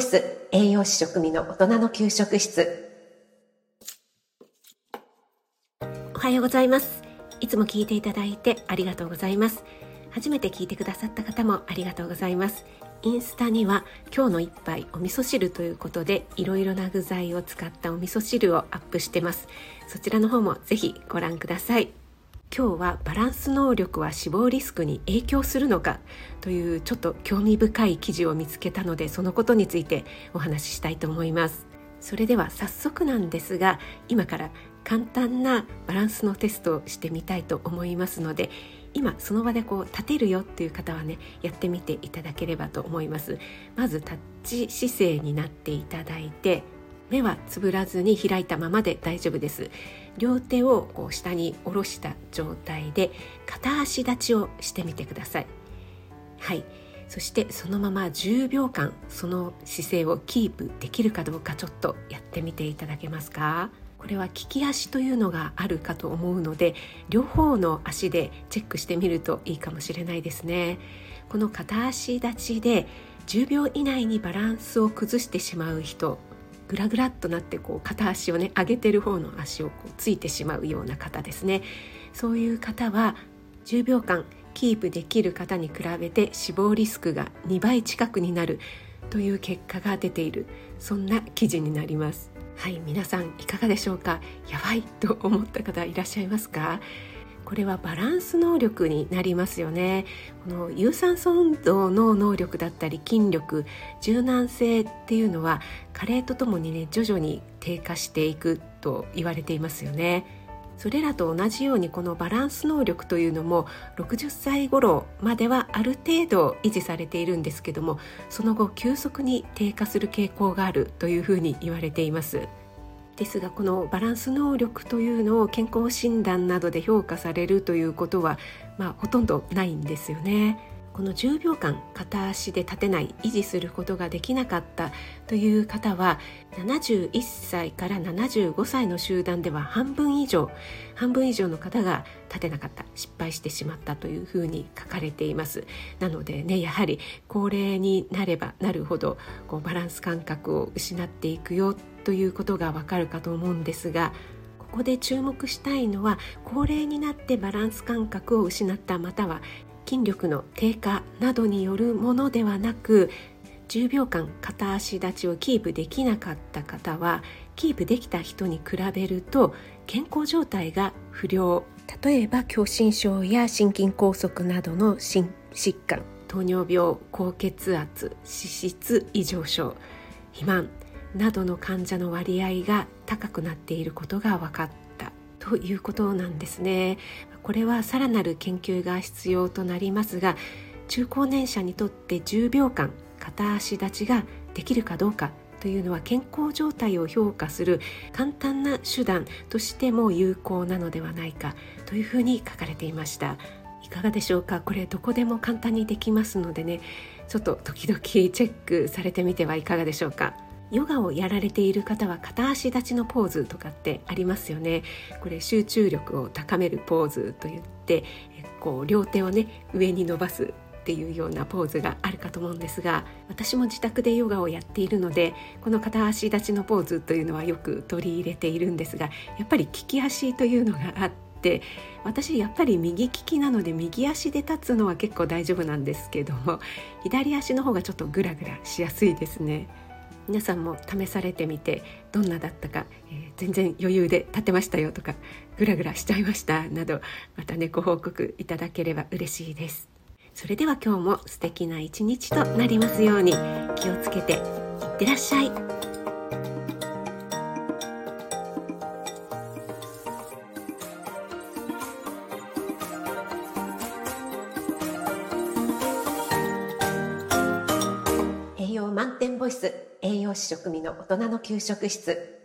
室栄養士食味の大人の給食室。おはようございます。いつも聞いていただいてありがとうございます。初めて聞いてくださった方もありがとうございます。インスタには今日の一杯お味噌汁ということでいろいろな具材を使ったお味噌汁をアップしてます。そちらの方もぜひご覧ください。今日はバランス能力は死亡リスクに影響するのか？というちょっと興味深い記事を見つけたのでそのことについてお話ししたいと思います。それでは早速なんですが今から簡単なバランスのテストをしてみたいと思いますので今その場でこう立てるよっていう方はねやってみていただければと思います。まずタッチ姿勢になっていただいて目はつぶらずに開いたままで大丈夫です。両手をこう下に下ろした状態で片足立ちをしてみてください。はい。そしてそのまま10秒間その姿勢をキープできるかどうかちょっとやってみていただけますか？これは利き足というのがあるかと思うので両方の足でチェックしてみるといいかもしれないですね。この片足立ちで10秒以内にバランスを崩してしまう人グラグラっとなってこう片足をね上げてる方の足をこうついてしまうような方ですね。そういう方は10秒間キープできる方に比べて死亡リスクが2倍近くになるという結果が出ている。そんな記事になります。はい皆さんいかがでしょうか？やばいと思った方いらっしゃいますか？これはバランス能力になりますよね。この有酸素運動の能力だったり筋力柔軟性っていうのは加齢とともにね徐々に低下していくと言われていますよね。それらと同じようにこのバランス能力というのも60歳頃まではある程度維持されているんですけどもその後急速に低下する傾向があるというふうに言われています。ですがこのバランス能力というのを健康診断などで評価されるということは、まあ、ほとんどないんですよね。この10秒間片足で立てない維持することができなかったという方は71歳から75歳の集団では半分以上半分以上の方が立てなかった失敗してしまったというふうに書かれています。なのでねやはり高齢になればなるほどこうバランス感覚を失っていくよということがわかるかと思うんですがここで注目したいのは高齢になってバランス感覚を失ったまたは筋力の低下などによるものではなく10秒間片足立ちをキープできなかった方はキープできた人に比べると健康状態が不良。例えば狭心症や心筋梗塞などの心疾患。糖尿病高血圧脂質異常症肥満などの患者の割合が高くなっていることが分かったということなんですね。これはさらなる研究が必要となりますが中高年者にとって10秒間片足立ちができるかどうかというのは健康状態を評価する簡単な手段としても有効なのではないかというふうに書かれていました。いかがでしょうか？これどこでも簡単にできますのでね。ちょっと時々チェックされてみてはいかがでしょうか？ヨガをやられている方は片足立ちのポーズとかってありますよねこれ集中力を高めるポーズといってこう両手をね上に伸ばすっていうようなポーズがあるかと思うんですが私も自宅でヨガをやっているのでこの片足立ちのポーズというのはよく取り入れているんですがやっぱり利き足というのがあって私やっぱり右利きなので右足で立つのは結構大丈夫なんですけども左足の方がちょっとグラグラしやすいですね。皆さんも試されてみてどんなだったか、えー、全然余裕で立てましたよとかグラグラしちゃいましたなどまたねご報告いただければ嬉しいです。それでは今日も素敵な一日となりますように気をつけていってらっしゃい。栄養満点ボイス栄養士食味の大人の給食室。